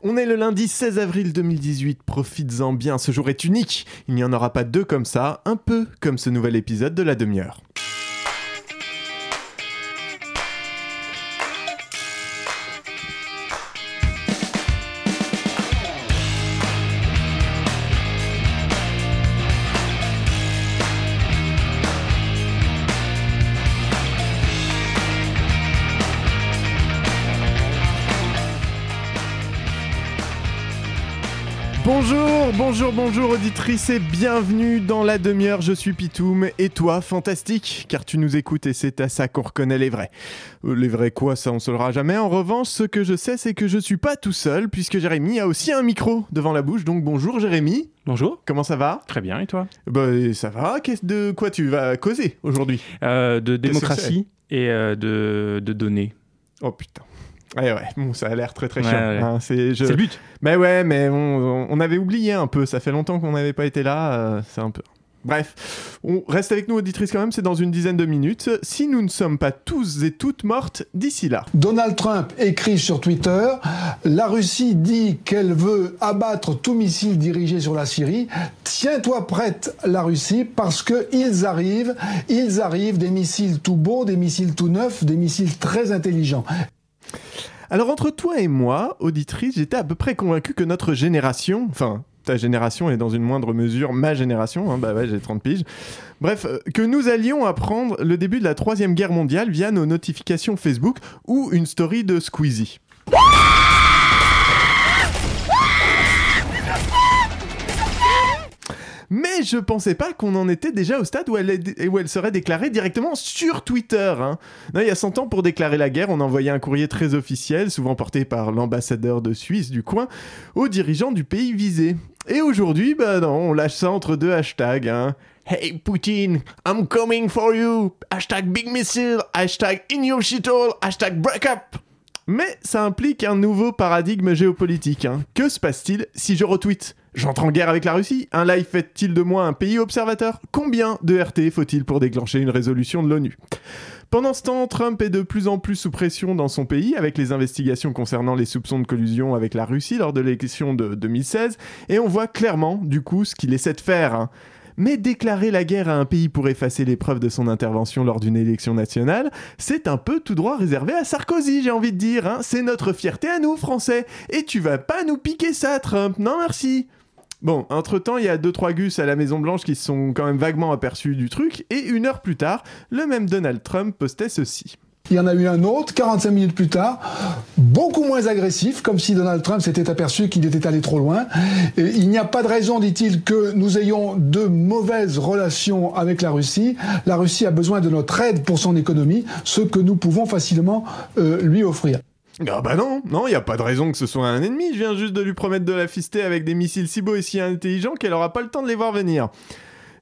On est le lundi 16 avril 2018, profites-en bien, ce jour est unique, il n'y en aura pas deux comme ça, un peu comme ce nouvel épisode de la demi-heure. Bonjour, bonjour, auditrice et bienvenue dans la demi-heure, je suis Pitoum et toi, fantastique, car tu nous écoutes et c'est à ça qu'on reconnaît les vrais. Euh, les vrais quoi, ça on saura jamais, en revanche ce que je sais c'est que je suis pas tout seul puisque Jérémy a aussi un micro devant la bouche, donc bonjour Jérémy. Bonjour. Comment ça va? Très bien, et toi? Bah ça va, Qu'est-ce- de quoi tu vas causer aujourd'hui? Euh, De démocratie et euh, de, de données. Oh putain. Ouais ouais, bon ça a l'air très très Ouais, chiant. ouais. hein, c'est, je- C'est le but. Mais ouais, mais on, on avait oublié un peu. Ça fait longtemps qu'on n'avait pas été là. euh, c'est un peu. Bref, on reste avec nous, auditrice, quand même. C'est dans une dizaine de minutes. Si nous ne sommes pas tous et toutes mortes d'ici là. Donald Trump écrit sur Twitter La Russie dit qu'elle veut abattre tout missile dirigé sur la Syrie. Tiens-toi prête, la Russie, parce que ils arrivent, ils arrivent des missiles tout beaux, des missiles tout neufs, des missiles très intelligents. Alors, entre toi et moi, auditrice, j'étais à peu près convaincu que notre génération, enfin, ta génération et dans une moindre mesure ma génération, hein, bah ouais, j'ai 30 piges. Bref, euh, que nous allions apprendre le début de la Troisième Guerre mondiale via nos notifications Facebook ou une story de Squeezie. Mais je pensais pas qu'on en était déjà au stade où elle, serait déclarée directement sur Twitter. hein. Il y a 100 ans, pour déclarer la guerre, on envoyait un courrier très officiel, souvent porté par l'ambassadeur de Suisse du coin, aux dirigeants du pays visé. Et aujourd'hui, bah non, on lâche ça entre deux hashtags. hein. Hey Poutine, I'm coming for you. Hashtag big missile. Hashtag in your. Hashtag break up. Mais ça implique un nouveau paradigme géopolitique. hein. Que se passe-t-il si je retweet? J'entre en guerre avec la Russie Un live fait-il de moi un pays observateur? Combien de RT faut-il pour déclencher une résolution de l'ONU? Pendant ce temps, Trump est de plus en plus sous pression dans son pays avec les investigations concernant les soupçons de collusion avec la Russie lors de l'élection de 2016 et on voit clairement du coup ce qu'il essaie de faire. hein. Mais déclarer la guerre à un pays pour effacer les preuves de son intervention lors d'une élection nationale, c'est un peu tout droit réservé à Sarkozy, j'ai envie de dire. hein. C'est notre fierté à nous, Français. Et tu vas pas nous piquer ça, Trump. Non, merci. Bon, entre-temps, il y a deux trois gus à la Maison-Blanche qui se sont quand même vaguement aperçus du truc, et une heure plus tard, le même Donald Trump postait ceci. Il y en a eu un autre, 45 minutes plus tard, beaucoup moins agressif, comme si Donald Trump s'était aperçu qu'il était allé trop loin. Il n'y a pas de raison, dit-il, que nous ayons de mauvaises relations avec la Russie. La Russie a besoin de notre aide pour son économie, ce que nous pouvons facilement euh, lui offrir. Ah bah non, non, il a pas de raison que ce soit un ennemi, je viens juste de lui promettre de la fister avec des missiles si beaux et si intelligents qu'elle aura pas le temps de les voir venir.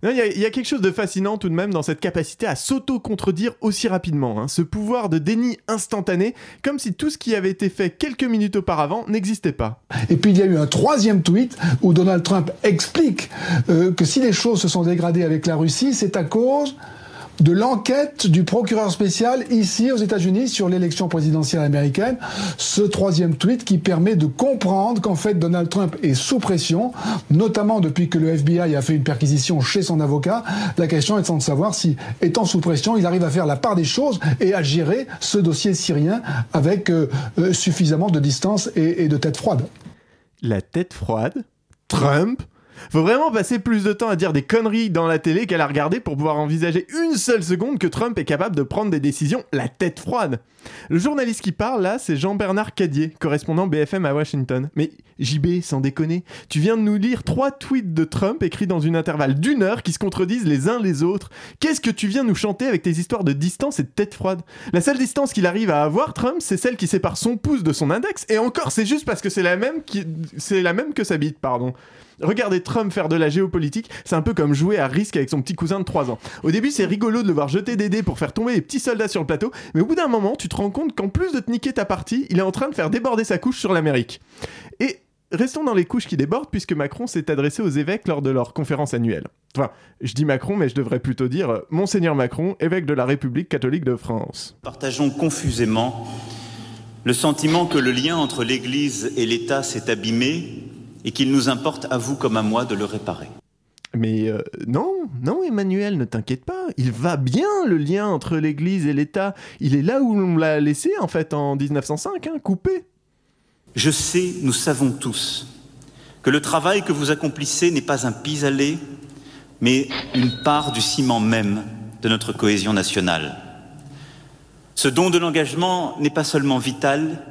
Non, Il y, a- il y a quelque chose de fascinant tout de même dans cette capacité à s'auto-contredire aussi rapidement, hein. ce pouvoir de déni instantané, comme si tout ce qui avait été fait quelques minutes auparavant n'existait pas. Et puis il y a eu un troisième tweet où Donald Trump explique euh, que si les choses se sont dégradées avec la Russie, c'est à cause de l'enquête du procureur spécial ici aux États-Unis sur l'élection présidentielle américaine. Ce troisième tweet qui permet de comprendre qu'en fait Donald Trump est sous pression, notamment depuis que le FBI a fait une perquisition chez son avocat. La question étant de savoir si, étant sous pression, il arrive à faire la part des choses et à gérer ce dossier syrien avec euh, euh, suffisamment de distance et, et de tête froide. La tête froide Trump Faut vraiment passer plus de temps à dire des conneries dans la télé qu'à la regarder pour pouvoir envisager une seule seconde que Trump est capable de prendre des décisions la tête froide. Le journaliste qui parle là, c'est Jean-Bernard Cadier, correspondant BFM à Washington. Mais JB, sans déconner, tu viens de nous lire trois tweets de Trump écrits dans une intervalle d'une heure qui se contredisent les uns les autres. Qu'est-ce que tu viens nous chanter avec tes histoires de distance et de tête froide? La seule distance qu'il arrive à avoir, Trump, c'est celle qui sépare son pouce de son index, et encore, c'est juste parce que c'est la même qui... c'est la même que sa bite, pardon. Regardez Trump faire de la géopolitique, c'est un peu comme jouer à risque avec son petit cousin de 3 ans. Au début, c'est rigolo de le voir jeter des dés pour faire tomber les petits soldats sur le plateau, mais au bout d'un moment, tu te rends compte qu'en plus de te niquer ta partie, il est en train de faire déborder sa couche sur l'Amérique. Et restons dans les couches qui débordent, puisque Macron s'est adressé aux évêques lors de leur conférence annuelle. Enfin, je dis Macron, mais je devrais plutôt dire euh, Monseigneur Macron, évêque de la République catholique de France. Partageons confusément le sentiment que le lien entre l'Église et l'État s'est abîmé et qu'il nous importe à vous comme à moi de le réparer. Mais euh, non, non Emmanuel, ne t'inquiète pas, il va bien le lien entre l'Église et l'État. Il est là où l'on l'a laissé en fait en 1905, hein, coupé. Je sais, nous savons tous, que le travail que vous accomplissez n'est pas un pis-aller, mais une part du ciment même de notre cohésion nationale. Ce don de l'engagement n'est pas seulement vital,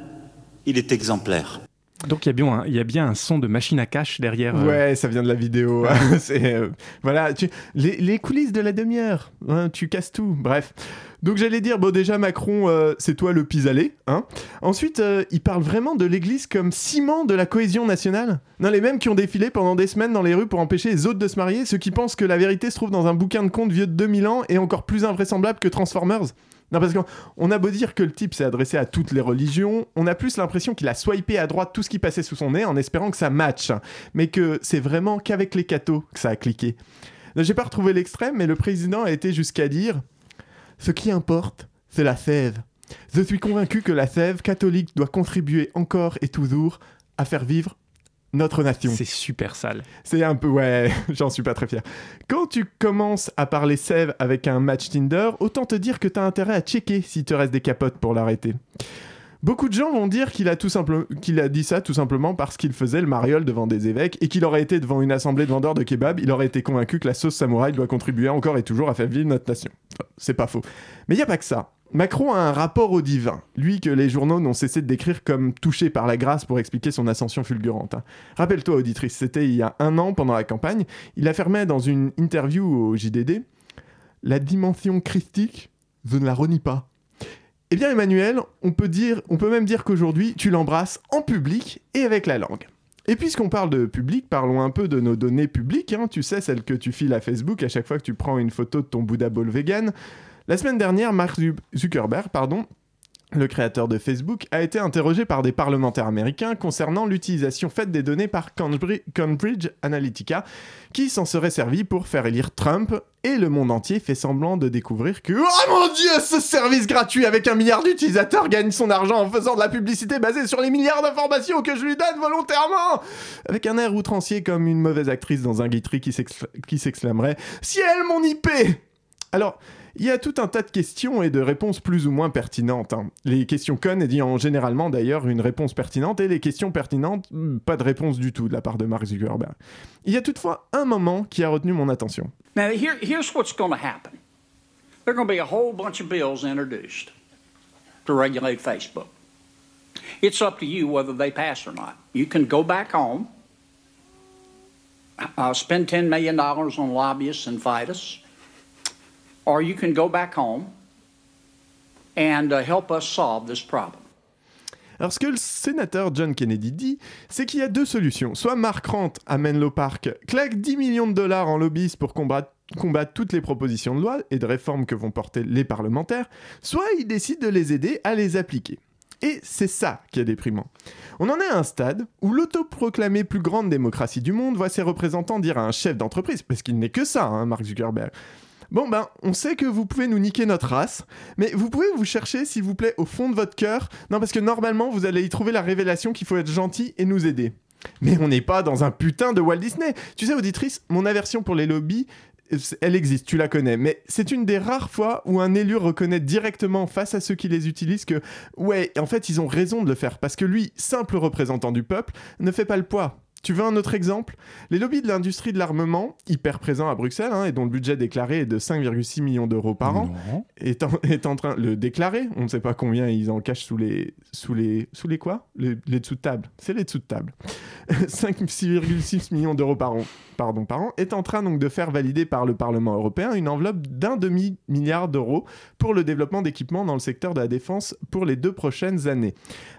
il est exemplaire. Donc il y, a bien un, il y a bien un son de machine à cache derrière. euh, Ouais, ça vient de la vidéo. C'est, euh, voilà, tu- les, les coulisses de la demi-heure, hein, tu casses tout. Bref. Donc j'allais dire, bon déjà Macron, euh, c'est toi le pis-aller. Hein Ensuite, il parle vraiment de l'Église comme ciment de la cohésion nationale. Non, les mêmes qui ont défilé pendant des semaines dans les rues pour empêcher les autres de se marier, ceux qui pensent que la vérité se trouve dans un bouquin de contes vieux de 2000 ans et encore plus invraisemblable que Transformers. Parce qu'on on a beau dire que le type s'est adressé à toutes les religions, on a plus l'impression qu'il a swipé à droite tout ce qui passait sous son nez en espérant que ça matche, mais que c'est vraiment qu'avec les cathos que ça a cliqué. J'ai pas retrouvé l'extrême, mais le président a été jusqu'à dire Ce qui importe, c'est la sève. Je suis convaincu que la sève catholique doit contribuer encore et toujours à faire vivre notre nation. C'est super sale. C'est un peu, ouais, j'en suis pas très fier. Quand tu commences à parler sève avec un match Tinder, autant te dire que t'as intérêt à checker s'il te reste des capotes pour l'arrêter. Beaucoup de gens vont dire qu'il a, tout simple- qu'il a dit ça tout simplement parce qu'il faisait le mariole devant des évêques et qu'il aurait été devant une assemblée de vendeurs de kebab, il aurait été convaincu que la sauce samouraï doit contribuer encore et toujours à faire vivre notre nation. C'est pas faux. Mais il y a pas que ça. Macron a un rapport au divin, lui que les journaux n'ont cessé de décrire comme touché par la grâce pour expliquer son ascension fulgurante. hein. Rappelle-toi, auditrice, c'était il y a un an pendant la campagne, il affirmait dans une interview au JDD La dimension christique, je ne la renie pas. Eh bien, Emmanuel, on peut, même dire qu'aujourd'hui, tu l'embrasses en public et avec la langue. Et puisqu'on parle de public, parlons un peu de nos données publiques, hein, tu sais, celles que tu files à Facebook à chaque fois que tu prends une photo de ton Buddha Ball vegan. La semaine dernière, Mark Zu- Zuckerberg, pardon, le créateur de Facebook, a été interrogé par des parlementaires américains concernant l'utilisation faite des données par Cambri- Cambridge Analytica, qui s'en serait servi pour faire élire Trump, et le monde entier fait semblant de découvrir que Oh mon dieu, ce service gratuit avec un milliard d'utilisateurs gagne son argent en faisant de la publicité basée sur les milliards d'informations que je lui donne volontairement. Avec un air outrancier comme une mauvaise actrice dans un guitry qui s'exclamerait Ciel, mon IP Alors, il y a tout un tas de questions et de réponses plus ou moins pertinentes. hein. Les questions connes ayant généralement d'ailleurs une réponse pertinente et les questions pertinentes, hmm, pas de réponse du tout de la part de Mark Zuckerberg. Il y a toutefois un moment qui a retenu mon attention. Now, here, here's what's going to happen there are going to be a whole bunch of bills introduced to regulate Facebook. It's up to you whether they pass or not. You can go back home, uh, spend $10 million on lobbyists and fight us, or you can go back home and uh, help us solve this problem. Alors, ce que le sénateur John Kennedy dit, c'est qu'il y a deux solutions. Soit Mark Rant à Menlo Park claque 10 millions de dollars en lobbyistes pour combattre, toutes les propositions de loi et de réformes que vont porter les parlementaires, soit il décide de les aider à les appliquer. Et c'est ça qui est déprimant. On en est à un stade où l'autoproclamée plus grande démocratie du monde voit ses représentants dire à un chef d'entreprise, parce qu'il n'est que ça, hein, Mark Zuckerberg, Bon ben, on sait que vous pouvez nous niquer notre race, mais vous pouvez vous chercher, s'il vous plaît, au fond de votre cœur. Non, parce que normalement, vous allez y trouver la révélation qu'il faut être gentil et nous aider. Mais on n'est pas dans un putain de Walt Disney. Tu sais, auditrice, mon aversion pour les lobbies, euh, elle existe, tu la connais. Mais c'est une des rares fois où un élu reconnaît directement face à ceux qui les utilisent que, ouais, en fait, ils ont raison de le faire. Parce que lui, simple représentant du peuple, ne fait pas le poids. Tu veux un autre exemple? Les lobbies de l'industrie de l'armement, hyper présents à Bruxelles, hein, et dont le budget déclaré est de 5,6 millions d'euros par an, est en, est en train le déclarer. On ne sait pas combien ils en cachent sous les sous les sous les quoi? Les, les dessous de table. C'est les dessous de table. 5,6 millions d'euros par an, pardon, par an est en train donc de faire valider par le Parlement européen une enveloppe d'un demi milliard d'euros pour le développement d'équipements dans le secteur de la défense pour les deux prochaines années,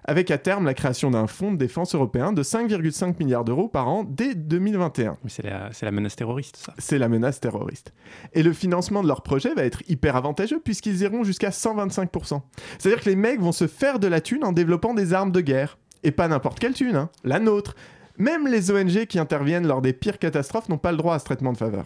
avec à terme la création d'un fonds de défense européen de 5,5 milliards d'euros par an dès 2021 Mais c'est la, la menace terroriste, ça. c'est la menace terroriste. Et le financement de leur projet va être hyper avantageux puisqu'ils iront jusqu'à 125%. C'est-à-dire que les mecs vont se faire de la thune en développant des armes de guerre. Et pas n'importe quelle thune, hein, la nôtre. Même les ONG qui interviennent lors des pires catastrophes n'ont pas le droit à ce traitement de faveur.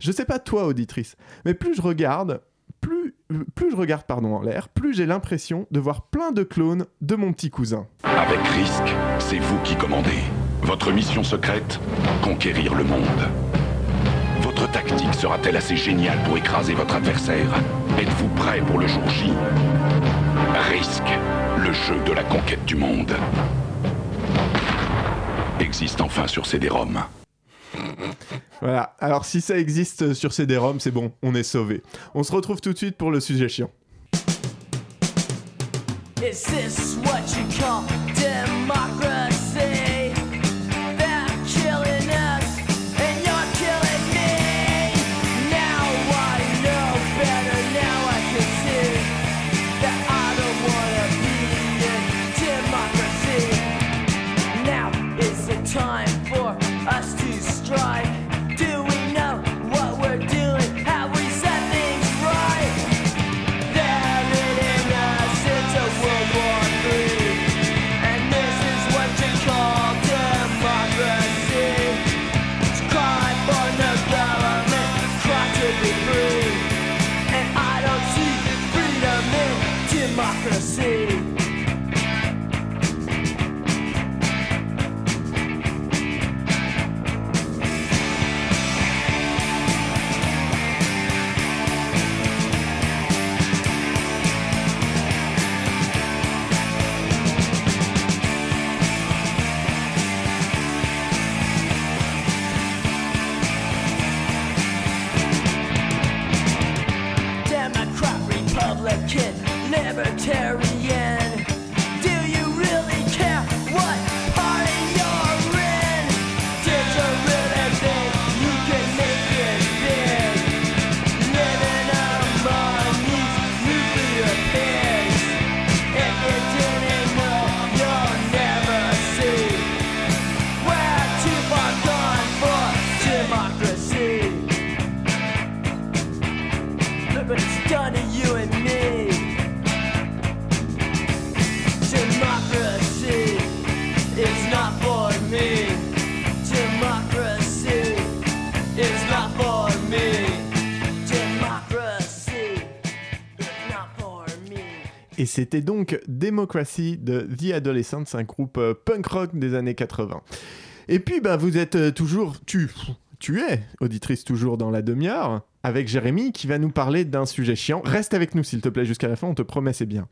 Je sais pas toi, auditrice, mais plus je regarde, plus, plus je regarde pardon, en l'air, plus j'ai l'impression de voir plein de clones de mon petit cousin. Avec risque, c'est vous qui commandez. Votre mission secrète Conquérir le monde. Votre tactique sera-t-elle assez géniale pour écraser votre adversaire? Êtes-vous prêt pour le jour J? Risque, le jeu de la conquête du monde. Existe enfin sur CD-ROM. Voilà, alors si ça existe sur CD-ROM, c'est bon, on est sauvé. On se retrouve tout de suite pour le sujet chiant. Democracy. Et c'était donc Democracy de The Adolescents, un groupe euh, punk rock des années 80. Et puis, bah, vous êtes euh, toujours, tu, tu es, auditrice toujours dans la demi-heure, avec Jérémy qui va nous parler d'un sujet chiant. Reste avec nous s'il te plaît jusqu'à la fin, on te promet, c'est bien.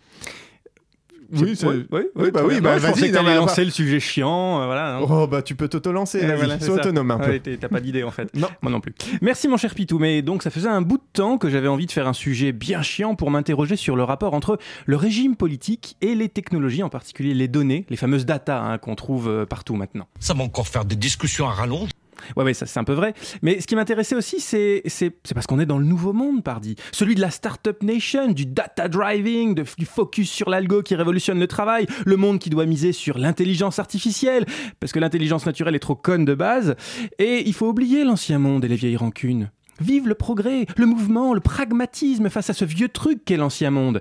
Oui, c'est- Oui, oui, oui, bah oui, bah Non, je vas-y, pensais que t'allais lancer le sujet chiant, euh, voilà. hein. Oh bah tu peux t'auto-lancer, voilà, c'est sois autonome un peu. Ouais, t'es- T'as pas d'idée en fait. Non. Moi non plus. Merci mon cher Pitou, mais donc ça faisait un bout de temps que j'avais envie de faire un sujet bien chiant pour m'interroger sur le rapport entre le régime politique et les technologies, en particulier les données, les fameuses data hein, qu'on trouve euh, partout maintenant. Ça va encore faire des discussions à rallonge. Ouais, ouais, ça c'est un peu vrai. Mais ce qui m'intéressait aussi, c'est c'est c'est parce qu'on est dans le nouveau monde, pardi. Celui de la startup nation, du data driving, du focus sur l'algo qui révolutionne le travail, le monde qui doit miser sur l'intelligence artificielle, parce que l'intelligence naturelle est trop conne de base. Et il faut oublier l'ancien monde et les vieilles rancunes. Vive le progrès, le mouvement, le pragmatisme face à ce vieux truc qu'est l'ancien monde.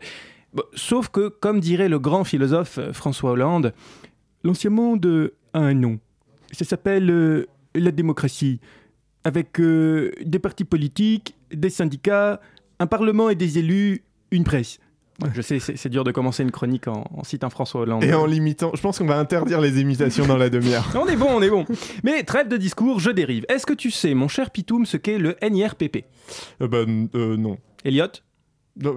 Sauf que, comme dirait le grand philosophe euh, François Hollande, l'ancien monde a un nom. Ça s'appelle euh, la démocratie, avec euh, des partis politiques, des syndicats, un parlement et des élus, une presse. Je sais, c'est dur de commencer une chronique en, en citant François Hollande. Et en limitant, je pense qu'on va interdire les imitations dans la demi-heure. On est bon, on est bon. Mais trêve de discours, je dérive. Est-ce que tu sais, mon cher Pitoum, ce qu'est le NIRPP Euh, bah n- euh, non. Elliot Non,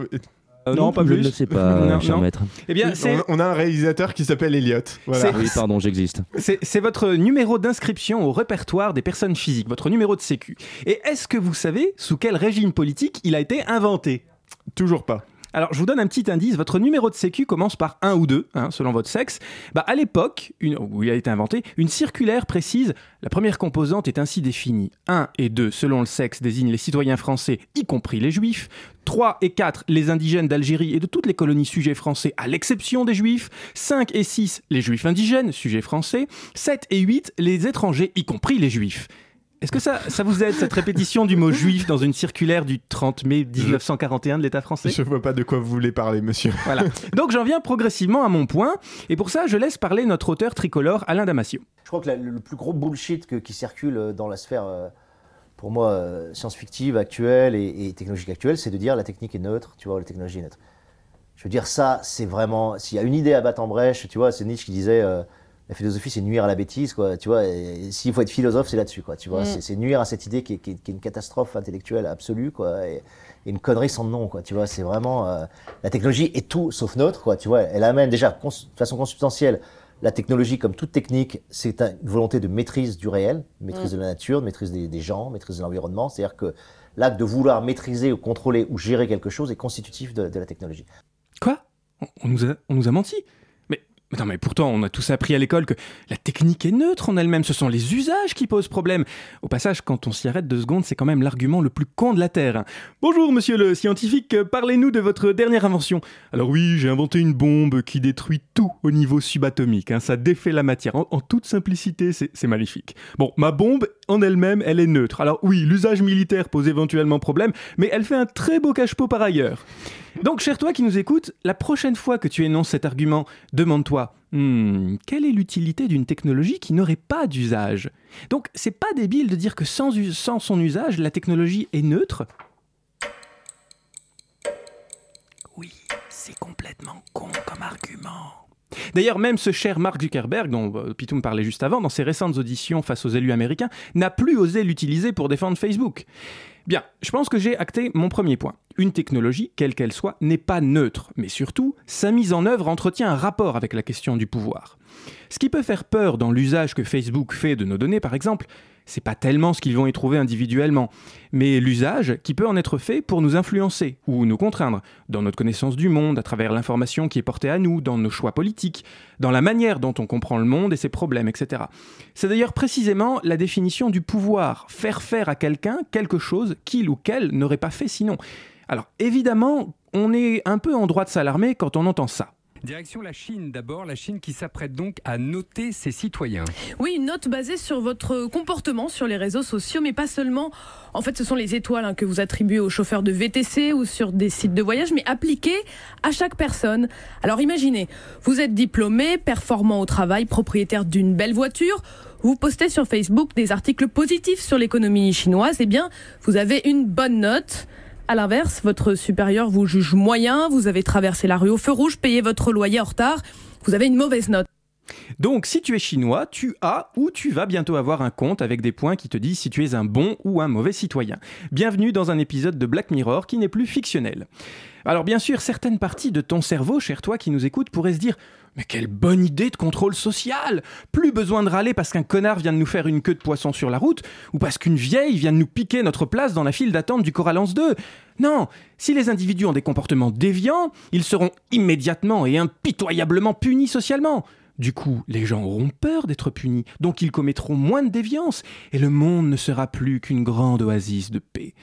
euh, Non, pas je plus. ne le sais pas, Non, cher non. maître. Eh bien, on, on a un réalisateur qui s'appelle Elliot. Voilà. Oui, pardon, j'existe. C'est c'est votre numéro d'inscription au répertoire des personnes physiques, votre numéro de sécu. Et est-ce que vous savez sous quel régime politique il a été inventé? Toujours pas. Alors, je vous donne un petit indice. Votre numéro de sécu commence par 1 ou 2, hein, selon votre sexe. Bah, à l'époque, où il a été inventé, une circulaire précise la première composante est ainsi définie. 1 et 2, selon le sexe, désignent les citoyens français, y compris les juifs. 3 et 4, les indigènes d'Algérie et de toutes les colonies sujets français, à l'exception des juifs. 5 et 6, les juifs indigènes, sujets français. 7 et 8, les étrangers, y compris les juifs. Est-ce que ça, ça vous aide, cette répétition du mot juif dans une circulaire du 30 mai 1941 de l'État français? Je vois pas de quoi vous voulez parler, monsieur. voilà. Donc j'en viens progressivement à mon point, et pour ça je laisse parler notre auteur tricolore Alain Damasio. Je crois que la- le plus gros bullshit que- qui circule euh, dans la sphère euh, pour moi, euh, science-fictive actuelle et, et technologique actuelle, c'est de dire la technique est neutre, tu vois, la technologie est neutre. Je veux dire, ça, c'est vraiment. S'il y a une idée à battre en brèche, tu vois, c'est Nietzsche qui disait euh, la philosophie, c'est nuire à la bêtise, quoi. Tu vois, s'il faut être philosophe, c'est là-dessus, quoi. Tu vois, Mm. c'est- nuire à cette idée qui est, qui est- qui est une catastrophe intellectuelle absolue, quoi. Et, et une connerie sans nom, quoi. Tu vois, c'est vraiment. euh, la technologie est tout sauf neutre, quoi. Tu vois, elle amène déjà, cons- de façon consubstantielle, la technologie, comme toute technique, c'est un- une volonté de maîtrise du réel, maîtrise Mm. de la nature, maîtrise des, des gens, maîtrise de l'environnement. C'est-à-dire que l'acte de vouloir maîtriser ou contrôler ou gérer quelque chose est constitutif de- de la technologie. Quoi? On nous a, on nous a menti non, mais pourtant, on a tous appris à l'école que la technique est neutre en elle-même. Ce sont les usages qui posent problème. Au passage, quand on s'y arrête deux secondes, c'est quand même l'argument le plus con de la Terre. Bonjour, monsieur le scientifique, parlez-nous de votre dernière invention. Alors oui, j'ai inventé une bombe qui détruit tout au niveau subatomique. hein. Ça défait la matière. En, en toute simplicité, c'est magnifique. Bon, ma bombe, en elle-même, elle est neutre. Alors oui, l'usage militaire pose éventuellement problème, mais elle fait un très beau cache-pot par ailleurs. Donc, cher toi qui nous écoutes, la prochaine fois que tu énonces cet argument, demande-toi Hmm, quelle est l'utilité d'une technologie qui n'aurait pas d'usage? Donc, c'est pas débile de dire que sans, son usage, la technologie est neutre? Oui, c'est complètement con comme argument. D'ailleurs, même ce cher Mark Zuckerberg, dont euh, Pitou me parlait juste avant, dans ses récentes auditions face aux élus américains, n'a plus osé l'utiliser pour défendre Facebook. Bien, je pense que j'ai acté mon premier point. Une technologie, quelle qu'elle soit, n'est pas neutre, mais surtout, sa mise en œuvre entretient un rapport avec la question du pouvoir. Ce qui peut faire peur dans l'usage que Facebook fait de nos données, par exemple, c'est pas tellement ce qu'ils vont y trouver individuellement, mais l'usage qui peut en être fait pour nous influencer ou nous contraindre dans notre connaissance du monde, à travers l'information qui est portée à nous, dans nos choix politiques, dans la manière dont on comprend le monde et ses problèmes, etc. C'est d'ailleurs précisément la définition du pouvoir, faire faire à quelqu'un quelque chose qu'il ou qu'elle n'aurait pas fait sinon. Alors évidemment, on est un peu en droit de s'alarmer quand on entend ça. Direction la Chine d'abord, la Chine qui s'apprête donc à noter ses citoyens. Oui, une note basée sur votre comportement sur les réseaux sociaux, mais pas seulement. En fait, ce sont les étoiles hein, que vous attribuez aux chauffeurs de VTC ou sur des sites de voyage, mais appliquées à chaque personne. Alors imaginez, vous êtes diplômé, performant au travail, propriétaire d'une belle voiture. Vous postez sur Facebook des articles positifs sur l'économie chinoise, eh bien, vous avez une bonne note. À l'inverse, votre supérieur vous juge moyen, vous avez traversé la rue au feu rouge, payé votre loyer en retard, vous avez une mauvaise note. Donc, si tu es chinois, tu as ou tu vas bientôt avoir un compte avec des points qui te disent si tu es un bon ou un mauvais citoyen. Bienvenue dans un épisode de Black Mirror qui n'est plus fictionnel. Alors, bien sûr, certaines parties de ton cerveau, cher toi qui nous écoute, pourraient se dire mais quelle bonne idée de contrôle social Plus besoin de râler parce qu'un connard vient de nous faire une queue de poisson sur la route ou parce qu'une vieille vient de nous piquer notre place dans la file d'attente du Coralance 2. Non, si les individus ont des comportements déviants, ils seront immédiatement et impitoyablement punis socialement. Du coup, les gens auront peur d'être punis, donc ils commettront moins de déviance, et le monde ne sera plus qu'une grande oasis de paix.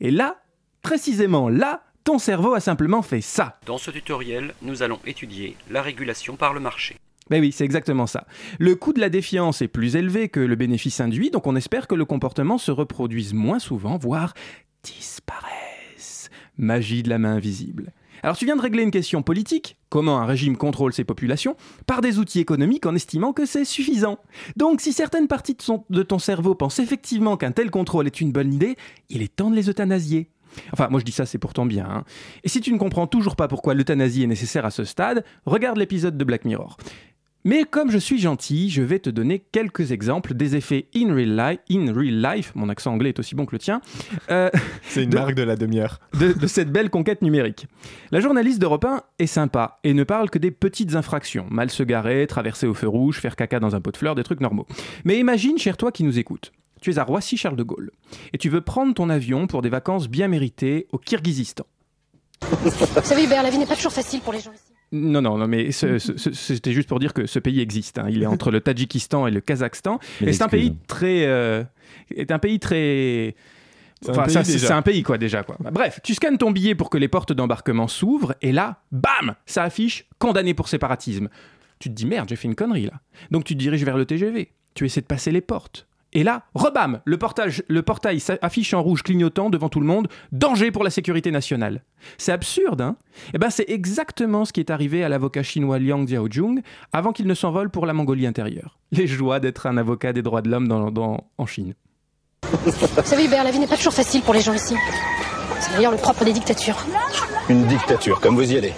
Et là, précisément là, ton cerveau a simplement fait ça. Dans ce tutoriel, nous allons étudier la régulation par le marché. Ben oui, c'est exactement ça. Le coût de la défiance est plus élevé que le bénéfice induit, donc on espère que le comportement se reproduise moins souvent, voire disparaisse. Magie de la main invisible. Alors tu viens de régler une question politique, comment un régime contrôle ses populations, par des outils économiques en estimant que c'est suffisant? Donc si certaines parties de, ton cerveau pensent effectivement qu'un tel contrôle est une bonne idée, il est temps de les euthanasier. Enfin, moi je dis ça, c'est pourtant bien. hein. Et si tu ne comprends toujours pas pourquoi l'euthanasie est nécessaire à ce stade, regarde l'épisode de Black Mirror. Mais comme je suis gentil, je vais te donner quelques exemples des effets in real life, in real life mon accent anglais est aussi bon que le tien, euh, C'est une de- marque de la demi-heure. de, de cette belle conquête numérique. La journaliste d'Europe 1 est sympa et ne parle que des petites infractions, mal se garer, traverser au feu rouge, faire caca dans un pot de fleurs, des trucs normaux. Mais imagine, cher toi qui nous écoute, tu es à Roissy-Charles de Gaulle et tu veux prendre ton avion pour des vacances bien méritées au Kirghizistan. Vous savez, Hubert, la vie n'est pas toujours facile pour les gens ici. Non, non, non, mais ce- ce- ce- c'était juste pour dire que ce pays existe. hein. Il est entre le Tadjikistan et le Kazakhstan. Mais et c'est un pays très. euh, est un pays très. C'est un pays ça, c'est déjà. c'est un pays, quoi, déjà. Quoi. Bref, tu scannes ton billet pour que les portes d'embarquement s'ouvrent, et là, bam Ça affiche condamné pour séparatisme. Tu te dis, merde, j'ai fait une connerie, là. Donc tu te diriges vers le TGV. Tu essaies de passer les portes. Et là, rebam Le, portage, le portail s'affiche en rouge clignotant devant tout le monde. Danger pour la sécurité nationale. C'est absurde, hein? Eh ben, c'est exactement ce qui est arrivé à l'avocat chinois Liang Jiaojung avant qu'il ne s'envole pour la Mongolie intérieure. Les joies d'être un avocat des droits de l'homme dans- dans- en Chine. Vous savez, Hubert, la vie n'est pas toujours facile pour les gens ici. C'est d'ailleurs le propre des dictatures. Une dictature, comme vous y allez.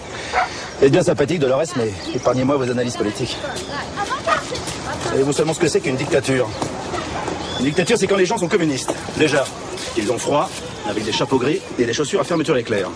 C'est bien sympathique, Dolores, mais épargnez-moi vos analyses politiques. Savez-vous seulement ce que c'est qu'une dictature? Une dictature, c'est quand les gens sont communistes. Déjà, ils ont froid, avec des chapeaux gris et des chaussures à fermeture éclair.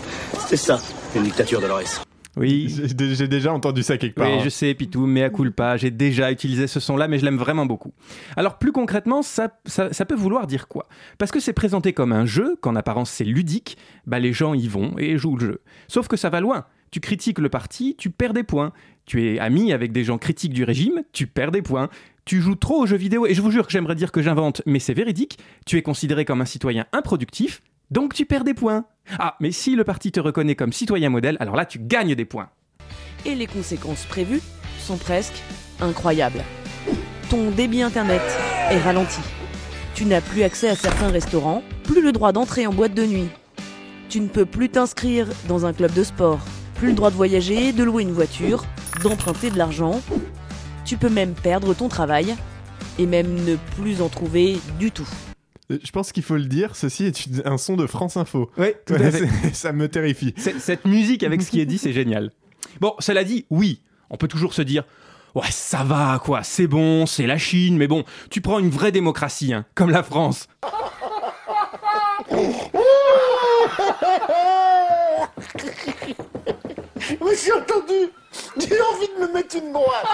C'est ça, une dictature, Dolores. Oui. J'ai déjà entendu ça quelque part. Oui, hein. je sais, Pitou, mais à culpa, j'ai déjà utilisé ce son-là, mais je l'aime vraiment beaucoup. Alors, plus concrètement, ça, ça, ça peut vouloir dire quoi? Parce que c'est présenté comme un jeu, qu'en apparence c'est ludique, bah les gens y vont et jouent le jeu. Sauf que ça va loin. Tu critiques le parti, tu perds des points. Tu es ami avec des gens critiques du régime, tu perds des points. Tu joues trop aux jeux vidéo, et je vous jure que j'aimerais dire que j'invente, mais c'est véridique. Tu es considéré comme un citoyen improductif, donc tu perds des points. Ah, mais si le parti te reconnaît comme citoyen modèle, alors là tu gagnes des points. Et les conséquences prévues sont presque incroyables. Ton débit internet est ralenti. Tu n'as plus accès à certains restaurants, plus le droit d'entrer en boîte de nuit. Tu ne peux plus t'inscrire dans un club de sport, plus le droit de voyager, de louer une voiture, d'emprunter de l'argent. Tu peux même perdre ton travail et même ne plus en trouver du tout. Euh, Je pense qu'il faut le dire, ceci est un son de France Info. Oui, tout à Ouais, fait. ça me terrifie. Cette musique avec ce qui est dit, c'est génial. Bon, cela dit, oui, on peut toujours se dire. Ouais, ça va, quoi, c'est bon, c'est la Chine, mais bon, tu prends une vraie démocratie, hein, comme la France. Mais j'ai entendu? J'ai envie de me mettre une droite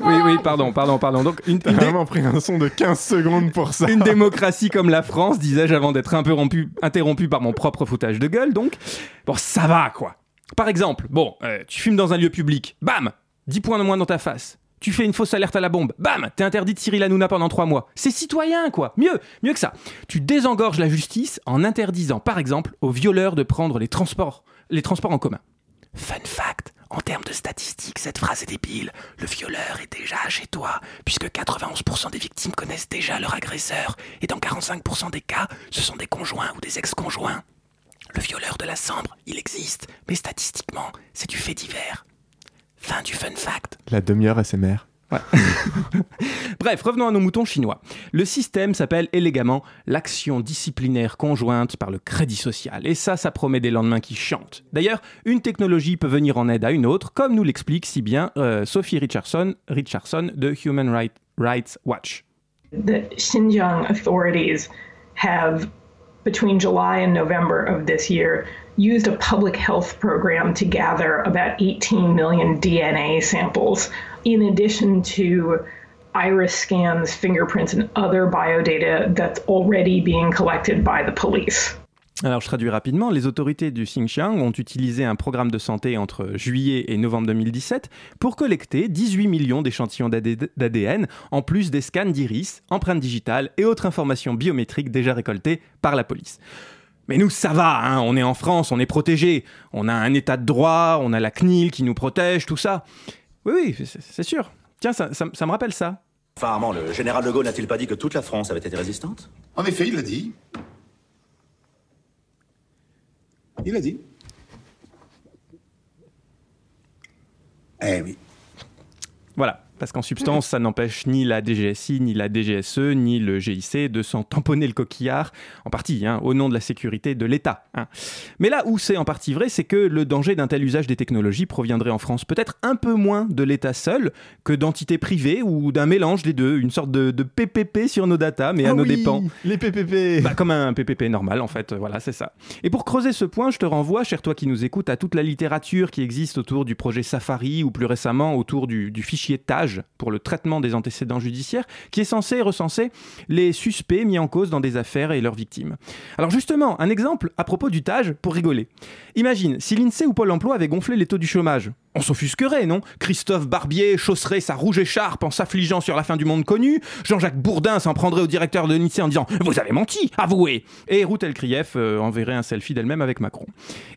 Oui, oui, pardon, pardon, pardon. Donc, une, T'as une dé- vraiment pris un son de 15 secondes pour ça. une démocratie comme la France, disais-je avant d'être un peu rompu- interrompu par mon propre foutage de gueule, donc. Bon, ça va, quoi. Par exemple, bon, euh, tu fumes dans un lieu public, bam 10 points de moins dans ta face. Tu fais une fausse alerte à la bombe, bam T'es interdit de Cyril Hanouna pendant 3 mois. C'est citoyen, quoi. Mieux, mieux que ça. Tu désengorges la justice en interdisant, par exemple, aux violeurs de prendre les transports, les transports en commun. Fun fact, en termes de statistiques, cette phrase est débile. Le violeur est déjà chez toi, puisque 91% des victimes connaissent déjà leur agresseur, et dans 45% des cas, ce sont des conjoints ou des ex-conjoints. Le violeur de la Sambre, il existe, mais statistiquement, c'est du fait divers. Fin du fun fact. La demi-heure SMR. Bref, revenons à nos moutons chinois. Le système s'appelle élégamment l'action disciplinaire conjointe par le crédit social. Et ça, ça promet des lendemains qui chantent. D'ailleurs, une technologie peut venir en aide à une autre, comme nous l'explique si bien euh, Sophie Richardson, Richardson de Human Right- Rights Watch. the Xinjiang authorities have, between July and November of this year, used a public health program to gather about 18 million DNA samples, in addition to iris scans, fingerprints, and other biodata that's already being collected by the police. Alors, je traduis rapidement. Les autorités du Xinjiang ont utilisé un programme de santé entre juillet et novembre 2017 pour collecter 18 millions d'échantillons d'AD- d'ADN, en plus des scans d'iris, empreintes digitales et autres informations biométriques déjà récoltées par la police. Mais nous, ça va, hein, on est en France, on est protégé. On a un état de droit, on a la CNIL qui nous protège, tout ça. Oui, oui, c'est- sûr. Tiens, ça, ça- ça me rappelle ça. Enfin, Armand, le général de Gaulle n'a-t-il pas dit que toute la France avait été résistante? En effet, il l'a dit. Il l'a dit. Eh oui. Voilà. Parce qu'en substance, ça n'empêche ni la DGSI, ni la DGSE, ni le GIC de s'en tamponner le coquillard, en partie, hein, au nom de la sécurité de l'État. hein. Mais là où c'est en partie vrai, c'est que le danger d'un tel usage des technologies proviendrait en France peut-être un peu moins de l'État seul que d'entités privées ou d'un mélange des deux, une sorte de, de PPP sur nos datas, mais à Ah nos oui, dépens. Les PPP Bah, comme un PPP normal, en fait, voilà, c'est ça. Et pour creuser ce point, je te renvoie, cher toi qui nous écoutes, à toute la littérature qui existe autour du projet Safari ou plus récemment autour du, du fichier Pour le traitement des antécédents judiciaires, qui est censé recenser les suspects mis en cause dans des affaires et leurs victimes. Alors justement, un exemple à propos du TAGE pour rigoler. Imagine, si l'INSEE ou Pôle emploi avaient gonflé les taux du chômage. On s'offusquerait, non? Christophe Barbier chausserait sa rouge écharpe en s'affligeant sur la fin du monde connu. Jean-Jacques Bourdin s'en prendrait au directeur de l'INSEE en disant Vous avez menti, avouez Et Ruth Elkrief euh, enverrait un selfie d'elle-même avec Macron.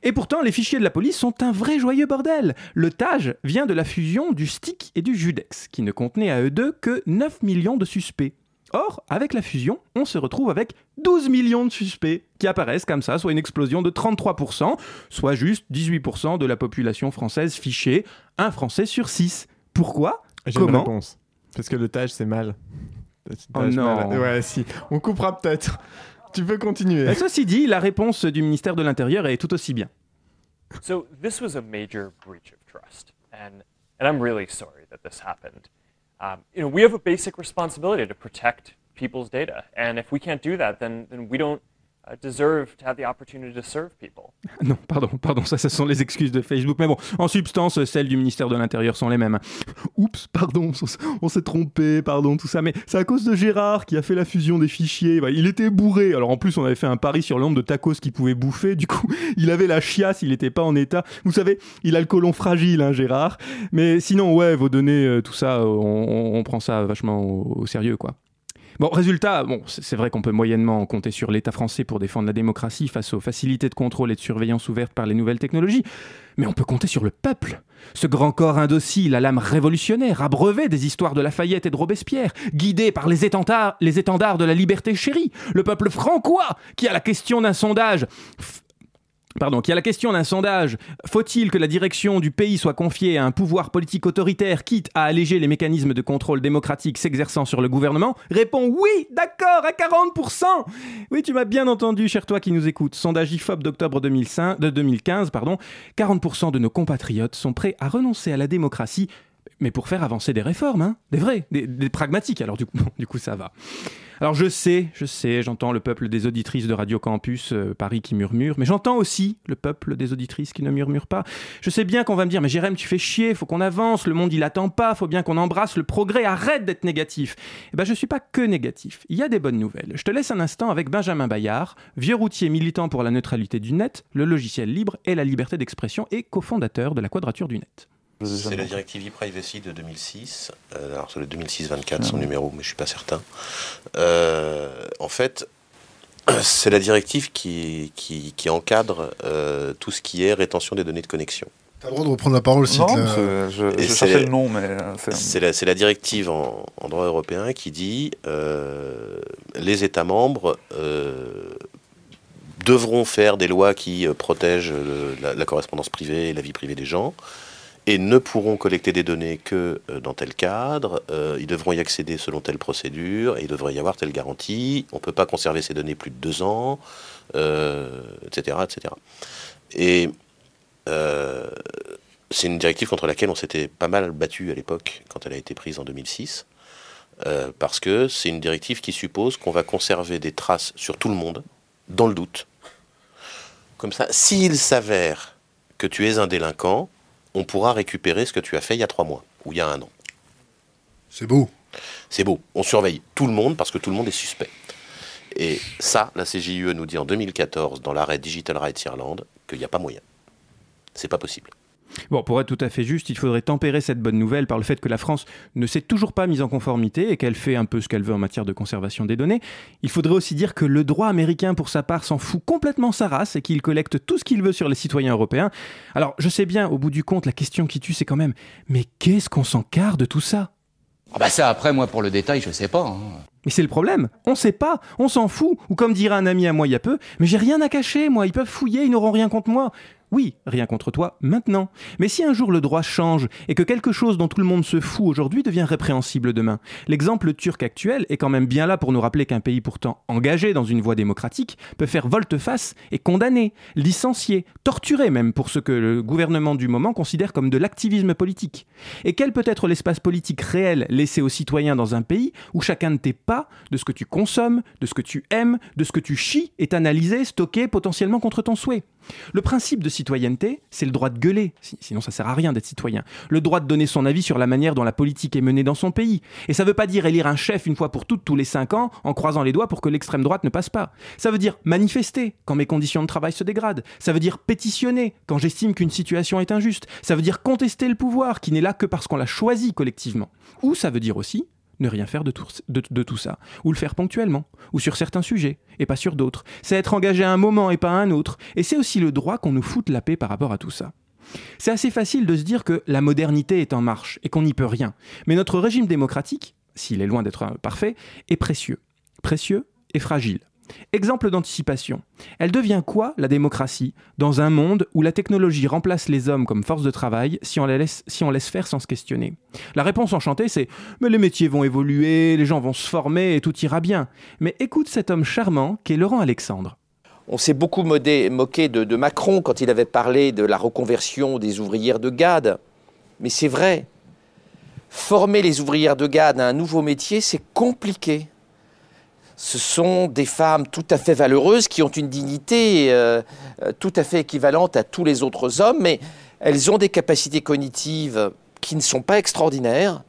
Et pourtant, les fichiers de la police sont un vrai joyeux bordel. Le TAGE vient de la fusion du STIC et du JUDEX, qui ne contenaient à eux deux que 9 millions de suspects. Or, avec la fusion, on se retrouve avec 12 millions de suspects qui apparaissent comme ça, soit une explosion de 33%, soit juste 18% de la population française fichée, un Français sur 6. Pourquoi? J'ai une Comment? réponse. Parce que le tage, c'est mal. Oh non. mal. Ouais, si. On coupera peut-être. Tu peux continuer. Mais Ceci dit, la réponse du ministère de l'Intérieur est tout aussi bien. So this was a major breach of trust, and and I'm really sorry that this happened. Um, you know, we have a basic responsibility to protect people's data, and if we can't do that, then then we don't deserve to have the opportunity to serve people. Non, pardon, pardon, ça, ce sont les excuses de Facebook. Mais bon, en substance, celles du ministère de l'Intérieur sont les mêmes. Oups, pardon, on s'est trompé, pardon, tout ça. Mais c'est à cause de Gérard qui a fait la fusion des fichiers. Il était bourré. Alors en plus, on avait fait un pari sur le nombre de tacos qu'il pouvait bouffer. Du coup, il avait la chiasse, il n'était pas en état. Vous savez, il a le côlon fragile, hein, Gérard. Mais sinon, ouais, vos données, euh, tout ça, on, prend ça vachement au sérieux, quoi. Bon, résultat, bon, c'est vrai qu'on peut moyennement compter sur l'État français pour défendre la démocratie face aux facilités de contrôle et de surveillance ouvertes par les nouvelles technologies, mais on peut compter sur le peuple. Ce grand corps indocile à l'âme révolutionnaire, abreuvé des histoires de Lafayette et de Robespierre, guidé par les étendards, les étendards de la liberté chérie, le peuple francois, qui a la question d'un sondage Pardon, qui a la question d'un sondage, faut-il que la direction du pays soit confiée à un pouvoir politique autoritaire, quitte à alléger les mécanismes de contrôle démocratique s'exerçant sur le gouvernement? Répond oui, d'accord, à 40%. Oui, tu m'as bien entendu, cher toi qui nous écoute. Sondage IFOP d'octobre 2005 de 2015, pardon. 40% de nos compatriotes sont prêts à renoncer à la démocratie, mais pour faire avancer des réformes, hein, des vrais, des, pragmatiques. Alors du coup, ça va. Alors je sais, je sais, j'entends le peuple des auditrices de Radio Campus euh, Paris qui murmure, mais j'entends aussi le peuple des auditrices qui ne murmurent pas. Je sais bien qu'on va me dire, mais Jérém, tu fais chier, faut qu'on avance, le monde il attend pas, faut bien qu'on embrasse le progrès, arrête d'être négatif. Eh ben je suis pas que négatif, il y a des bonnes nouvelles. Je te laisse un instant avec Benjamin Bayard, vieux routier militant pour la neutralité du net, le logiciel libre et la liberté d'expression et cofondateur de la Quadrature du net. C'est la directive e-privacy de 2006. Euh, alors, c'est le 2006-24, son numéro, mais je suis pas certain. Euh, en fait, c'est la directive qui, qui, qui encadre euh, tout ce qui est rétention des données de connexion. T'as le droit de reprendre la parole si Non, je, je c'est- cherchais le nom, mais c'est... La, c'est la directive en, en droit européen qui dit euh, les États membres euh, devront faire des lois qui euh, protègent la, la correspondance privée et la vie privée des gens et ne pourront collecter des données que euh, dans tel cadre. euh, ils devront y accéder selon telle procédure et il devrait y avoir telle garantie. On ne peut pas conserver ces données plus de deux ans, euh, etc., etc. Et c'est une directive contre laquelle on s'était pas mal battu à l'époque quand elle a été prise en 2006, euh, parce que c'est une directive qui suppose qu'on va conserver des traces sur tout le monde, dans le doute. Comme ça, s'il s'avère que tu es un délinquant, on pourra récupérer ce que tu as fait il y a trois mois ou il y a un an. C'est beau. C'est beau. On surveille tout le monde parce que tout le monde est suspect. Et ça, la CJUE nous dit en 2014 dans l'arrêt Digital Rights Ireland qu'il n'y a pas moyen. C'est pas possible. Bon, pour être tout à fait juste, il faudrait tempérer cette bonne nouvelle par le fait que la France ne s'est toujours pas mise en conformité et qu'elle fait un peu ce qu'elle veut en matière de conservation des données. Il faudrait aussi dire que le droit américain, pour sa part, s'en fout complètement sa race et qu'il collecte tout ce qu'il veut sur les citoyens européens. Alors, je sais bien, au bout du compte, la question qui tue, c'est quand même, mais qu'est-ce qu'on s'en carre de tout ça? Ah bah ça, après, moi, pour le détail, je sais pas. hein. Mais c'est le problème, on sait pas, on s'en fout, ou comme dirait un ami à moi il y a peu, mais j'ai rien à cacher, moi, ils peuvent fouiller, ils n'auront rien contre moi. Oui, rien contre toi maintenant. Mais si un jour le droit change et que quelque chose dont tout le monde se fout aujourd'hui devient répréhensible demain, l'exemple turc actuel est quand même bien là pour nous rappeler qu'un pays pourtant engagé dans une voie démocratique peut faire volte-face et condamner, licencier, torturer même pour ce que le gouvernement du moment considère comme de l'activisme politique. Et quel peut être l'espace politique réel laissé aux citoyens dans un pays où chacun de tes pas, de ce que tu consommes, de ce que tu aimes, de ce que tu chies, est analysé, stocké, potentiellement contre ton souhait? Le principe de citoyenneté, c'est le droit de gueuler, si- sinon ça sert à rien d'être citoyen. Le droit de donner son avis sur la manière dont la politique est menée dans son pays. Et ça veut pas dire élire un chef une fois pour toutes tous les cinq ans en croisant les doigts pour que l'extrême droite ne passe pas. Ça veut dire manifester quand mes conditions de travail se dégradent. Ça veut dire pétitionner quand j'estime qu'une situation est injuste. Ça veut dire contester le pouvoir qui n'est là que parce qu'on l'a choisi collectivement. Ou ça veut dire aussi ne rien faire de tout, ça, ou le faire ponctuellement, ou sur certains sujets, et pas sur d'autres. C'est être engagé à un moment et pas à un autre, et c'est aussi le droit qu'on nous foute la paix par rapport à tout ça. C'est assez facile de se dire que la modernité est en marche et qu'on n'y peut rien. Mais notre régime démocratique, s'il est loin d'être parfait, est précieux. Précieux et fragile. Exemple d'anticipation. Elle devient quoi, la démocratie, dans un monde où la technologie remplace les hommes comme force de travail si on, la laisse, faire sans se questionner? La réponse enchantée, c'est Mais les métiers vont évoluer, les gens vont se former et tout ira bien. Mais écoute cet homme charmant qui est Laurent Alexandre. On s'est beaucoup moqué de, de Macron quand il avait parlé de la reconversion des ouvrières de GAD. Mais c'est vrai. Former les ouvrières de GAD à un nouveau métier, c'est compliqué. Ce sont des femmes tout à fait valeureuses qui ont une dignité euh, euh, tout à fait équivalente à tous les autres hommes, mais elles ont des capacités cognitives qui ne sont pas extraordinaires.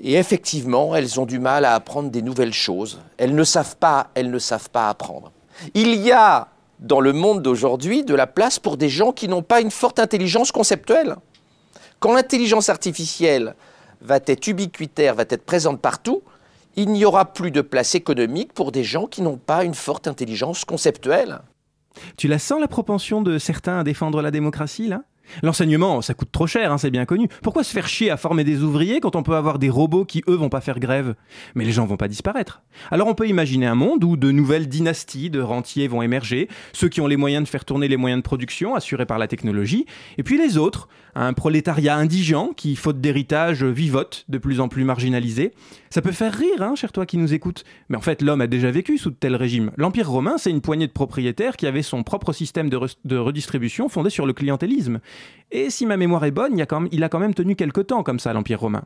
Et effectivement, elles ont du mal à apprendre des nouvelles choses. Elles ne savent pas, elles ne savent pas apprendre. Il y a dans le monde d'aujourd'hui de la place pour des gens qui n'ont pas une forte intelligence conceptuelle. Quand l'intelligence artificielle va être ubiquitaire, va être présente partout, il n'y aura plus de place économique pour des gens qui n'ont pas une forte intelligence conceptuelle. Tu la sens la propension de certains à défendre la démocratie, là? L'enseignement, ça coûte trop cher, hein, c'est bien connu. Pourquoi se faire chier à former des ouvriers quand on peut avoir des robots qui, eux, vont pas faire grève? Mais les gens vont pas disparaître. Alors on peut imaginer un monde où de nouvelles dynasties de rentiers vont émerger, ceux qui ont les moyens de faire tourner les moyens de production assurés par la technologie, et puis les autres, un prolétariat indigent qui, faute d'héritage, vivote de plus en plus marginalisé. Ça peut faire rire, hein, cher toi qui nous écoutes. Mais en fait, l'homme a déjà vécu sous de tels régimes. L'Empire romain, c'est une poignée de propriétaires qui avaient son propre système de, re- de redistribution fondé sur le clientélisme. Et si ma mémoire est bonne, il, y a quand même, il a quand même tenu quelque temps comme ça, l'Empire romain.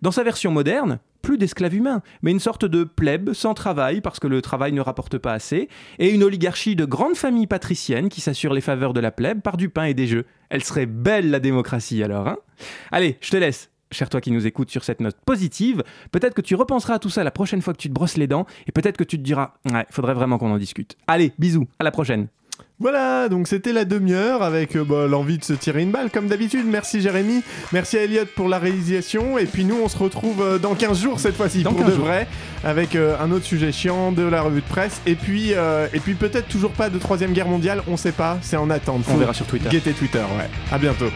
Dans sa version moderne, plus d'esclaves humains, mais une sorte de plèbe sans travail parce que le travail ne rapporte pas assez, et une oligarchie de grandes familles patriciennes qui s'assurent les faveurs de la plèbe par du pain et des jeux. Elle serait belle la démocratie alors, hein Allez, je te laisse. Cher toi qui nous écoutes sur cette note positive, peut-être que tu repenseras à tout ça la prochaine fois que tu te brosses les dents, et peut-être que tu te diras, ouais, faudrait vraiment qu'on en discute. Allez, bisous, à la prochaine. Voilà, donc c'était la demi-heure avec euh, bah, l'envie de se tirer une balle comme d'habitude. Merci Jérémy, merci à Elliot pour la réalisation. Et puis nous, on se retrouve euh, dans 15 jours cette fois-ci pour 15 de jours. vrai, avec euh, un autre sujet chiant de la revue de presse. Et puis, et puis peut-être toujours pas de troisième guerre mondiale, on sait pas, c'est en attente. On verra sur Twitter. Guetter Twitter, ouais. À bientôt.